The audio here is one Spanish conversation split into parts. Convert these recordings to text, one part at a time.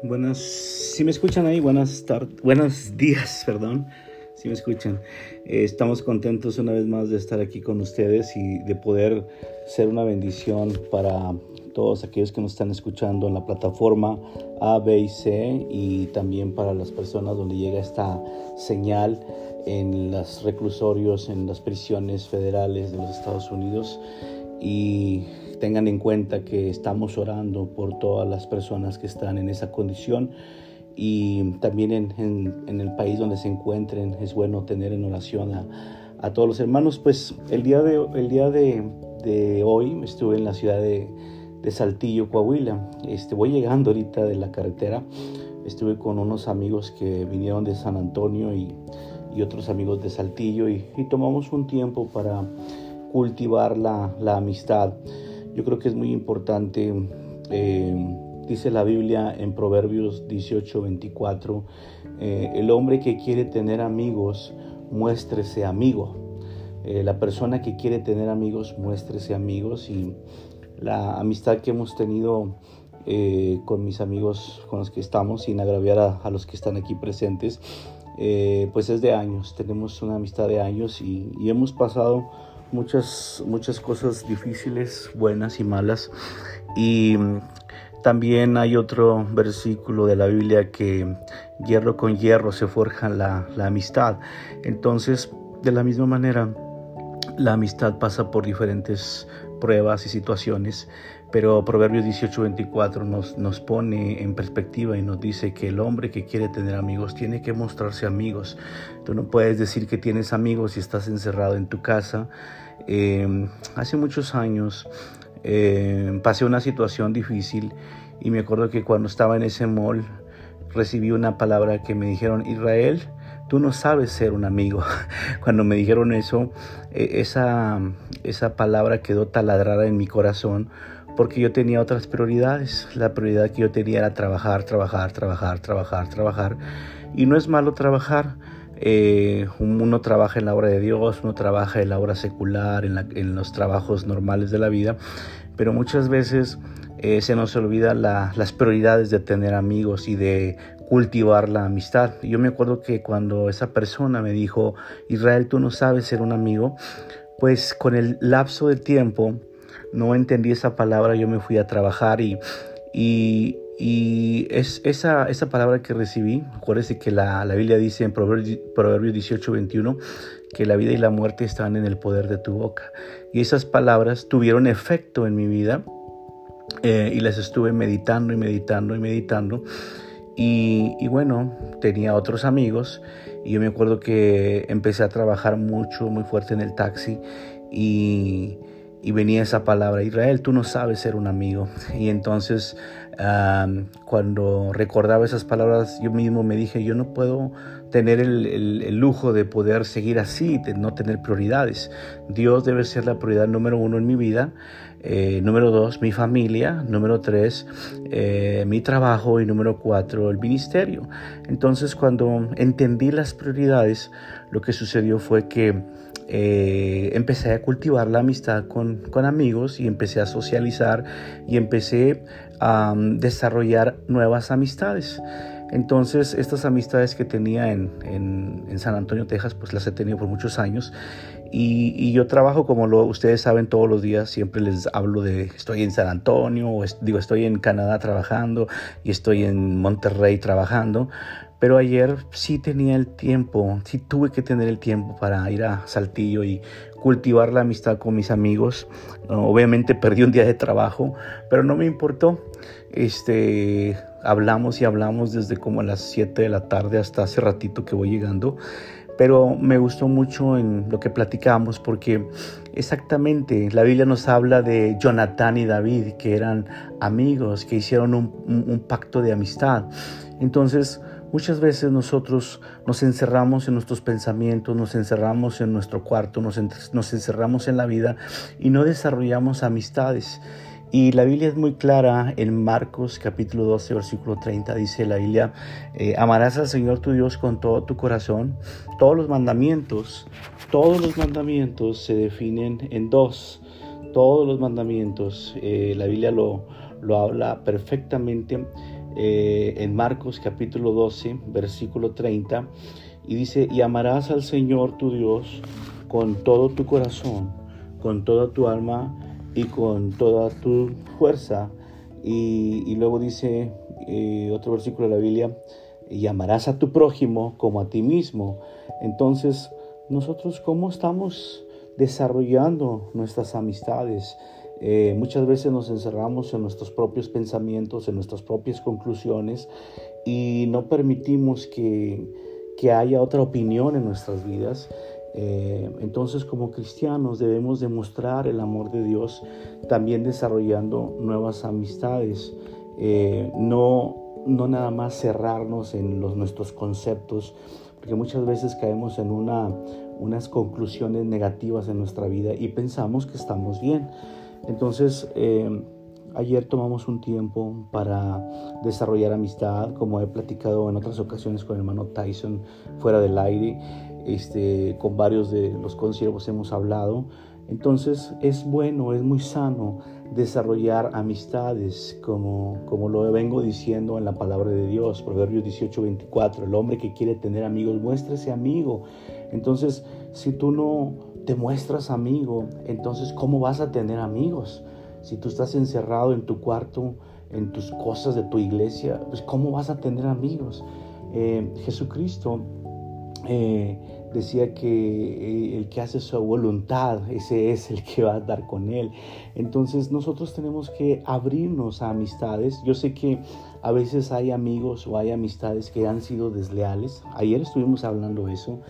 Buenas, si me escuchan ahí, buenas tardes, buenos días, perdón, si me escuchan. Eh, estamos contentos una vez más de estar aquí con ustedes y de poder ser una bendición para todos aquellos que nos están escuchando en la plataforma A, B y C y también para las personas donde llega esta señal en los reclusorios, en las prisiones federales de los Estados Unidos y tengan en cuenta que estamos orando por todas las personas que están en esa condición y también en, el país donde se encuentren es bueno tener en oración a, todos los hermanos. Pues el día de, el día de, hoy estuve en la ciudad de, Saltillo, Coahuila. Este, voy llegando ahorita de la carretera. Estuve con unos amigos que vinieron de San Antonio y, otros amigos de Saltillo y, tomamos un tiempo para cultivar la, la amistad. Yo creo que es muy importante, eh, dice la Biblia en Proverbios 18, 24, eh, el hombre que quiere tener amigos, muéstrese amigo. Eh, la persona que quiere tener amigos, muéstrese amigos. Y la amistad que hemos tenido con mis amigos con los que estamos, sin agraviar a, los que están aquí presentes, pues es de años. Tenemos una amistad de años y, y hemos pasado muchas, muchas cosas difíciles, buenas y malas. Y también hay otro versículo de la Biblia que hierro con hierro se forja la, amistad. Entonces, de la misma manera, la amistad pasa por diferentes pruebas y situaciones, pero Proverbios 18:24 nos, nos pone en perspectiva y nos dice que el hombre que quiere tener amigos tiene que mostrarse amigos. Tú no puedes decir que tienes amigos si estás encerrado en tu casa. Em, hace muchos años em, pasé una situación difícil y me acuerdo que cuando estaba en ese mall recibí una palabra que me dijeron, Israel, tú no sabes ser un amigo. Cuando me dijeron eso, e, esa, esa palabra quedó taladrada en mi corazón porque yo tenía otras prioridades. La prioridad que yo tenía era trabajar, trabajar, trabajar, trabajar, trabajar. Y no es malo trabajar. Eh, uno trabaja en la obra de Dios, uno trabaja en la obra secular, en, los trabajos normales de la vida, pero muchas veces eh, se nos olvida las prioridades de tener amigos y de cultivar la amistad. Yo me acuerdo que cuando esa persona me dijo, Israel, tú no sabes ser un amigo, pues con el lapso de tiempo no entendí esa palabra, yo me fui a trabajar y, y, es esa, esa palabra que recibí, acuérdese que la, la Biblia dice en Proverbios, Proverbios 18, 21, que la vida y la muerte están en el poder de tu boca. Y esas palabras tuvieron efecto en mi vida eh, y las estuve meditando y meditando y meditando. Y, y, bueno, tenía otros amigos y yo me acuerdo que empecé a trabajar mucho, muy fuerte en el taxi y, y venía esa palabra, Israel, tú no sabes ser un amigo. Y entonces cuando recordaba esas palabras, yo mismo me dije, yo no puedo tener el, lujo de poder seguir así, de no tener prioridades. Dios debe ser la prioridad número uno en mi vida. Eh, número dos, mi familia. Número tres, eh, mi trabajo. Y número cuatro, el ministerio. Entonces, cuando entendí las prioridades, lo que sucedió fue que eh, empecé a cultivar la amistad con, amigos y empecé a socializar y empecé a um, desarrollar nuevas amistades. Entonces, estas amistades que tenía en, San Antonio, Texas, pues las he tenido por muchos años. Y, yo trabajo, como lo, ustedes saben, todos los días. Siempre les hablo de estoy en San Antonio, o digo, estoy en Canadá trabajando y estoy en Monterrey trabajando. Pero ayer sí tenía el tiempo, sí tuve que tener el tiempo para ir a Saltillo y cultivar la amistad con mis amigos. Obviamente perdí un día de trabajo, pero no me importó. Este, hablamos y hablamos desde como a las 7 de la tarde hasta hace ratito que voy llegando. Pero me gustó mucho en lo que platicamos porque exactamente la Biblia nos habla de Jonatán y David, que eran amigos, que hicieron un, un pacto de amistad. Entonces, Muchas veces nosotros nos encerramos en nuestros pensamientos, nos encerramos en nuestro cuarto, nos, encerramos en la vida y no desarrollamos amistades. Y la Biblia es muy clara en Marcos capítulo 12, versículo 30, dice la Biblia, eh, amarás al Señor tu Dios con todo tu corazón. Todos los mandamientos, todos los mandamientos se definen en dos. Todos los mandamientos, eh, la Biblia lo, lo habla perfectamente eh, en Marcos capítulo 12, versículo 30, y dice, y amarás al Señor tu Dios con todo tu corazón, con toda tu alma y con toda tu fuerza. Y, luego dice eh, otro versículo de la Biblia, y amarás a tu prójimo como a ti mismo. Entonces, nosotros cómo estamos desarrollando nuestras amistades. Eh, muchas veces nos encerramos en nuestros propios pensamientos, en nuestras propias conclusiones y no permitimos que, que haya otra opinión en nuestras vidas. Eh, entonces como cristianos debemos demostrar el amor de Dios también desarrollando nuevas amistades, eh, no, no nada más cerrarnos en los, nuestros conceptos, porque muchas veces caemos en una, unas conclusiones negativas en nuestra vida y pensamos que estamos bien. Entonces, eh, ayer tomamos un tiempo para desarrollar amistad, como he platicado en otras ocasiones con el hermano Tyson fuera del aire, este, con varios de los consiervos hemos hablado. Entonces es bueno, es muy sano desarrollar amistades, como, como lo vengo diciendo en la palabra de Dios, Proverbios 18, 24. El hombre que quiere tener amigos, muéstrese amigo. Entonces, si tú no te muestras amigo, entonces ¿cómo vas a tener amigos? Si tú estás encerrado en tu cuarto, en tus cosas de tu iglesia, pues ¿cómo vas a tener amigos? Eh, Jesucristo eh, decía que eh, el que hace su voluntad, ese es el que va a dar con él. Entonces nosotros tenemos que abrirnos a amistades. Yo sé que a veces hay amigos o hay amistades que han sido desleales. Ayer estuvimos hablando eso,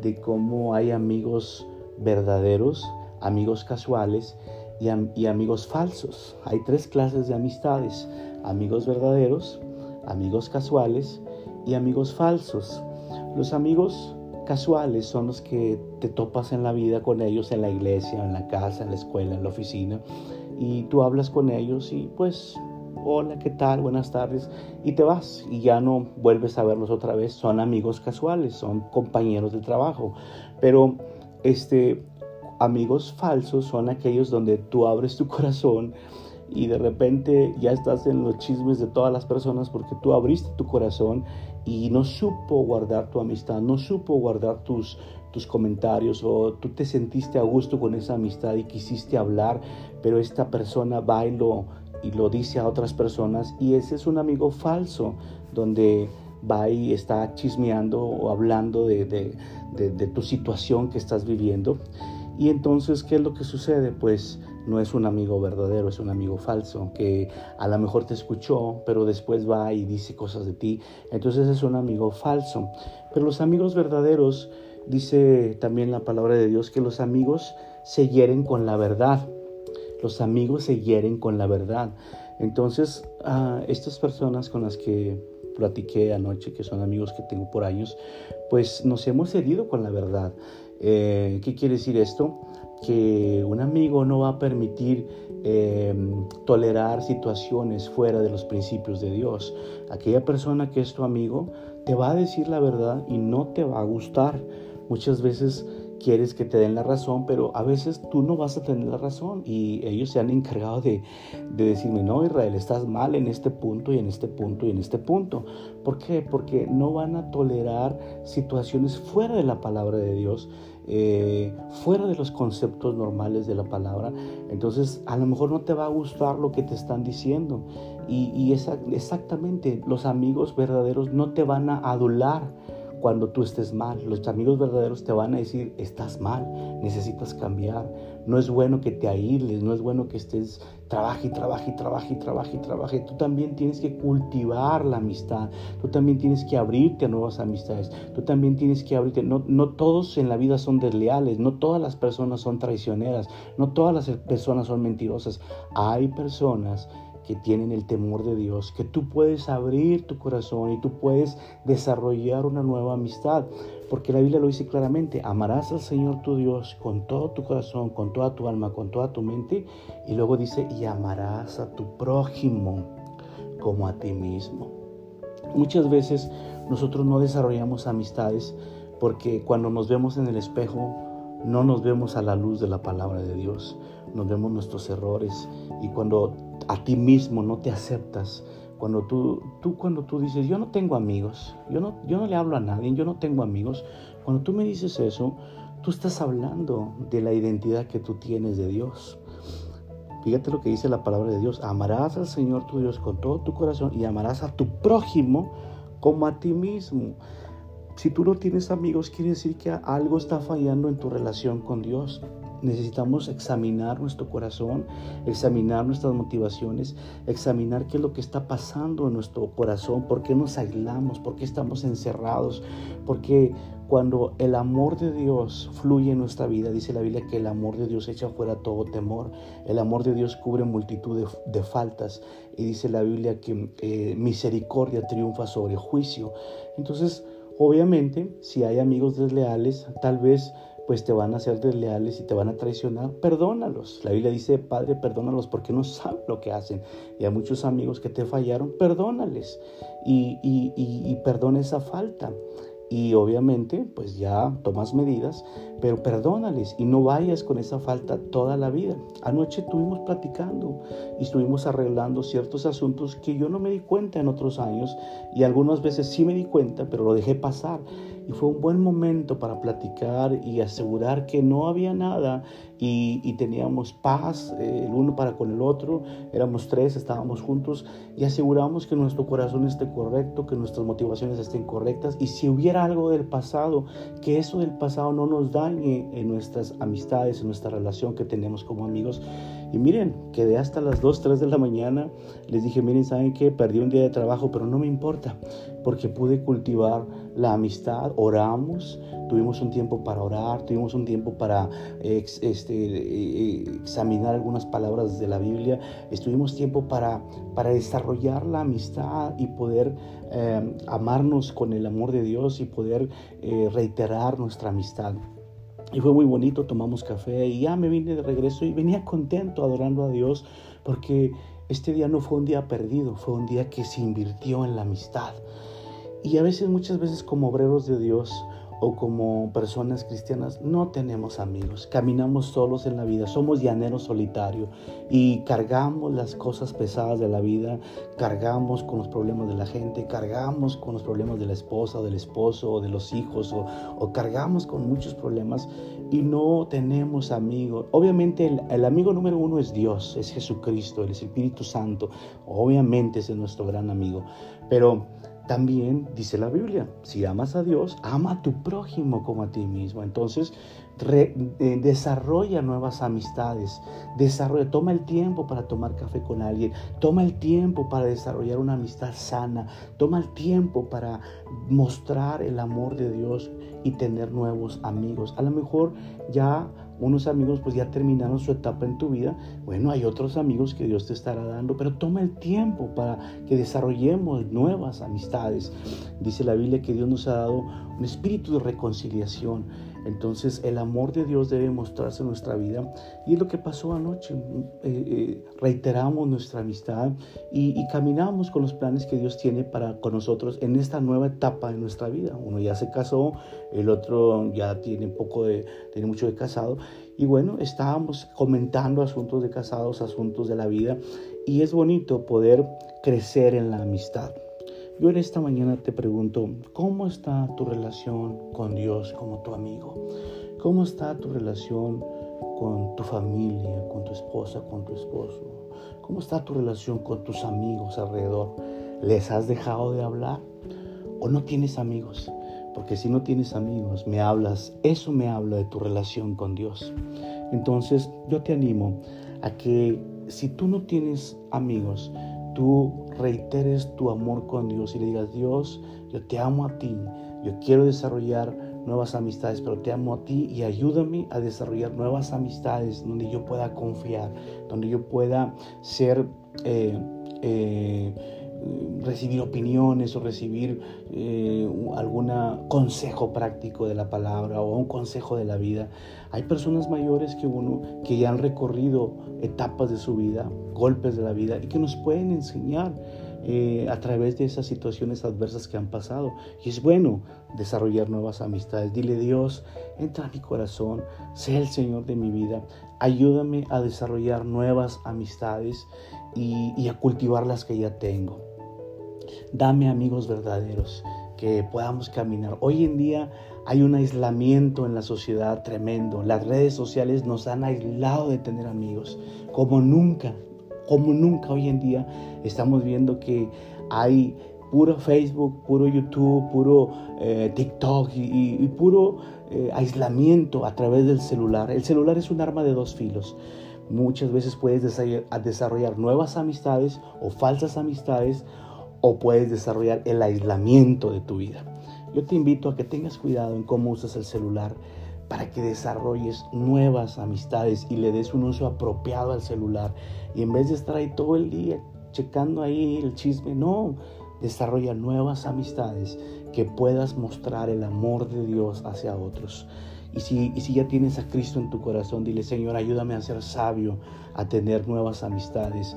de cómo hay amigos verdaderos, amigos casuales y, y amigos falsos. Hay tres clases de amistades, amigos verdaderos, amigos casuales y amigos falsos. Los amigos casuales son los que te topas en la vida con ellos en la iglesia, en la casa, en la escuela, en la oficina y tú hablas con ellos y pues hola, ¿qué tal? Buenas tardes y te vas y ya no vuelves a verlos otra vez. Son amigos casuales, son compañeros de trabajo, pero este amigos falsos son aquellos donde tú abres tu corazón y de repente ya estás en los chismes de todas las personas porque tú abriste tu corazón y no supo guardar tu amistad, no supo guardar tus, tus comentarios o tú te sentiste a gusto con esa amistad y quisiste hablar, pero esta persona va y lo, y lo dice a otras personas y ese es un amigo falso donde va y está chismeando o hablando de, de, de tu situación que estás viviendo. Y entonces, ¿qué es lo que sucede? Pues no es un amigo verdadero, es un amigo falso, que a lo mejor te escuchó, pero después va y dice cosas de ti. Entonces es un amigo falso. Pero los amigos verdaderos, dice también la palabra de Dios, que los amigos se hieren con la verdad. Los amigos se hieren con la verdad. Entonces, estas personas con las que platiqué anoche, que son amigos que tengo por años, pues nos hemos herido con la verdad. Eh, ¿Qué quiere decir esto? Que un amigo no va a permitir em, tolerar situaciones fuera de los principios de Dios. Aquella persona que es tu amigo te va a decir la verdad y no te va a gustar. Muchas veces quieres que te den la razón, pero a veces tú no vas a tener la razón y ellos se han encargado de, de, decirme, no, Israel, estás mal en este punto y en este punto y en este punto. ¿Por qué? Porque no van a tolerar situaciones fuera de la palabra de Dios eh, fuera de los conceptos normales de la palabra, entonces a lo mejor no te va a gustar lo que te están diciendo. Y, y exactamente, los amigos verdaderos no te van a adular cuando tú estés mal. Los amigos verdaderos te van a decir, estás mal, necesitas cambiar. No es bueno que te aísles, no es bueno que estés, trabaje y trabaje y trabaje trabaje trabaje. Tú también tienes que cultivar la amistad. Tú también tienes que abrirte a nuevas amistades. Tú también tienes que abrirte. No, no todos en la vida son desleales, no todas las personas son traicioneras, no todas las personas son mentirosas. Hay personas que tienen el temor de Dios, que tú puedes abrir tu corazón y tú puedes desarrollar una nueva amistad, porque la Biblia lo dice claramente, amarás al Señor tu Dios con todo tu corazón, con toda tu alma, con toda tu mente, y luego dice, y amarás a tu prójimo como a ti mismo. Muchas veces nosotros no desarrollamos amistades porque cuando nos vemos en el espejo no nos vemos a la luz de la palabra de Dios, nos vemos nuestros errores y cuando a ti mismo no te aceptas, Cuando tú, tú, cuando tú dices, yo no tengo amigos, yo no, yo no le hablo a nadie, yo no tengo amigos, cuando tú me dices eso, tú estás hablando de la identidad que tú tienes de Dios. Fíjate lo que dice la palabra de Dios. Amarás al Señor tu Dios con todo tu corazón y amarás a tu prójimo como a ti mismo. Si tú no tienes amigos, quiere decir que algo está fallando en tu relación con Dios. Necesitamos examinar nuestro corazón, examinar nuestras motivaciones, examinar qué es lo que está pasando en nuestro corazón, por qué nos aislamos, por qué estamos encerrados, porque cuando el amor de Dios fluye en nuestra vida, dice la Biblia que el amor de Dios echa fuera todo temor, el amor de Dios cubre multitud de, faltas y dice la Biblia que eh, misericordia triunfa sobre juicio. Entonces, obviamente, si hay amigos desleales, tal vez pues te van a ser desleales y te van a traicionar, perdónalos. La Biblia dice, Padre, perdónalos porque no saben lo que hacen. Y a muchos amigos que te fallaron, perdónales y, y, y, y perdona esa falta. Y obviamente, pues ya tomas medidas, pero perdónales y no vayas con esa falta toda la vida. Anoche estuvimos platicando y estuvimos arreglando ciertos asuntos que yo no me di cuenta en otros años y algunas veces sí me di cuenta, pero lo dejé pasar y fue un buen momento para platicar y asegurar que no había nada y, teníamos paz eh, el uno para con el otro, éramos tres, estábamos juntos y aseguramos que nuestro corazón esté correcto, que nuestras motivaciones estén correctas y si hubiera algo del pasado, que eso del pasado no nos en nuestras amistades, en nuestra relación que tenemos como amigos. Y miren, quedé hasta las 2, 3 de la mañana, les dije, miren, ¿saben qué? Perdí un día de trabajo, pero no me importa, porque pude cultivar la amistad, oramos, tuvimos un tiempo para orar, tuvimos un tiempo para este, eh, examinar algunas palabras de la Biblia, estuvimos tiempo para, para desarrollar la amistad y poder eh, amarnos con el amor de Dios y poder eh, reiterar nuestra amistad. Y fue muy bonito, tomamos café y ya me vine de regreso y venía contento adorando a Dios porque este día no fue un día perdido, fue un día que se invirtió en la amistad. Y a veces, muchas veces como obreros de Dios o como personas cristianas no tenemos amigos, caminamos solos en la vida, somos llaneros solitarios y cargamos las cosas pesadas de la vida, cargamos con los problemas de la gente, cargamos con los problemas de la esposa o del esposo o de los hijos o, o cargamos con muchos problemas y no tenemos amigos. Obviamente el, el amigo número uno es Dios, es Jesucristo, el Espíritu Santo, obviamente ese es nuestro gran amigo, pero también dice la Biblia, si amas a Dios, ama a tu prójimo como a ti mismo. Entonces, eh, desarrolla nuevas amistades, desarrolla, toma el tiempo para tomar café con alguien, toma el tiempo para desarrollar una amistad sana, toma el tiempo para mostrar el amor de Dios y tener nuevos amigos. A lo mejor ya unos amigos pues ya terminaron su etapa en tu vida, bueno, hay otros amigos que Dios te estará dando, pero toma el tiempo para que desarrollemos nuevas amistades. Dice la Biblia que Dios nos ha dado un espíritu de reconciliación. Entonces el amor de Dios debe mostrarse en nuestra vida y es lo que pasó anoche. Eh, eh, reiteramos nuestra amistad y, y, caminamos con los planes que Dios tiene para con nosotros en esta nueva etapa de nuestra vida. Uno ya se casó, el otro ya tiene poco de, tiene mucho de casado y bueno, estábamos comentando asuntos de casados, asuntos de la vida y es bonito poder crecer en la amistad. Yo en esta mañana te pregunto, ¿cómo está tu relación con Dios como tu amigo? ¿Cómo está tu relación con tu familia, con tu esposa, con tu esposo? ¿Cómo está tu relación con tus amigos alrededor? ¿Les has dejado de hablar? ¿O no tienes amigos? Porque si no tienes amigos, me hablas, eso me habla de tu relación con Dios. Entonces yo te animo a que si tú no tienes amigos, tú reiteres tu amor con Dios y le digas, Dios, yo te amo a ti, yo quiero desarrollar nuevas amistades, pero te amo a ti y ayúdame a desarrollar nuevas amistades donde yo pueda confiar, donde yo pueda ser... Eh, eh, recibir opiniones o recibir eh, algún consejo práctico de la palabra o un consejo de la vida. Hay personas mayores que uno que ya han recorrido etapas de su vida, golpes de la vida y que nos pueden enseñar eh, a través de esas situaciones adversas que han pasado. Y es bueno desarrollar nuevas amistades. Dile Dios, entra a mi corazón, sé el Señor de mi vida, ayúdame a desarrollar nuevas amistades y, y a cultivar las que ya tengo. Dame amigos verdaderos que podamos caminar. Hoy en día hay un aislamiento en la sociedad tremendo. Las redes sociales nos han aislado de tener amigos, como nunca, como nunca hoy en día estamos viendo que hay puro Facebook, puro YouTube, puro eh, TikTok y, puro eh, aislamiento a través del celular. El celular es un arma de dos filos. Muchas veces puedes desarrollar nuevas amistades o falsas amistades o puedes desarrollar el aislamiento de tu vida. Yo te invito a que tengas cuidado en cómo usas el celular para que desarrolles nuevas amistades y le des un uso apropiado al celular. Y en vez de estar ahí todo el día checando ahí el chisme, no, desarrolla nuevas amistades que puedas mostrar el amor de Dios hacia otros. Y si, y si ya tienes a Cristo en tu corazón, dile, Señor, ayúdame a ser sabio, a tener nuevas amistades,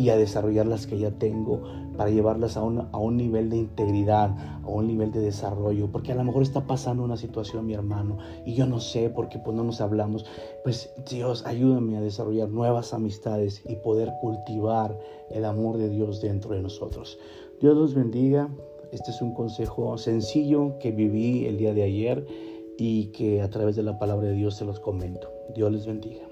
y a desarrollar las que ya tengo para llevarlas a un, a un nivel de integridad, a un nivel de desarrollo, porque a lo mejor está pasando una situación mi hermano y yo no sé porque pues no nos hablamos, pues Dios ayúdame a desarrollar nuevas amistades y poder cultivar el amor de Dios dentro de nosotros. Dios los bendiga, este es un consejo sencillo que viví el día de ayer y que a través de la palabra de Dios se los comento. Dios les bendiga.